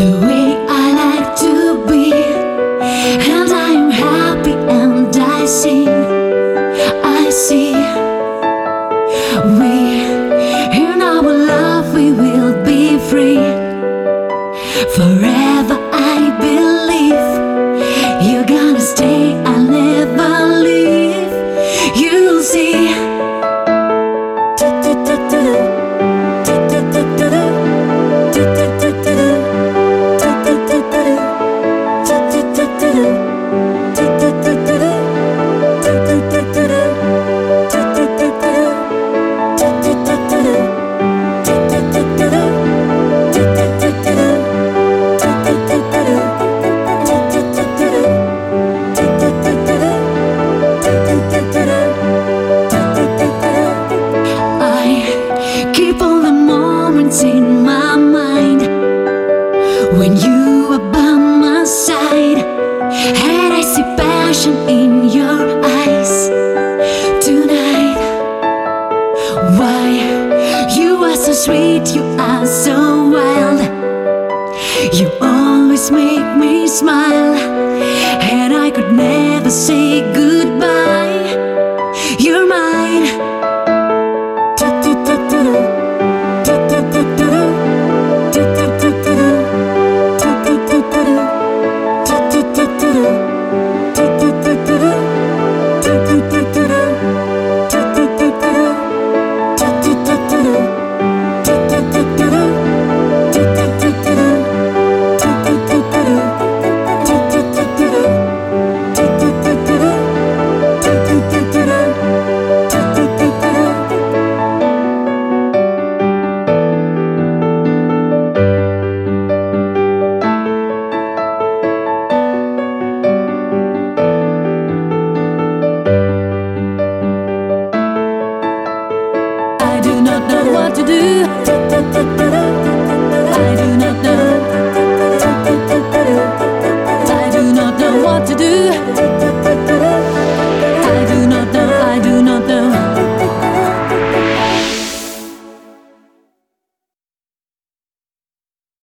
the way I like to be, and I'm happy and I sing, I see. We in our love we will be free forever. sweet, you are so wild. You always make me smile, and I could never say goodbye. to do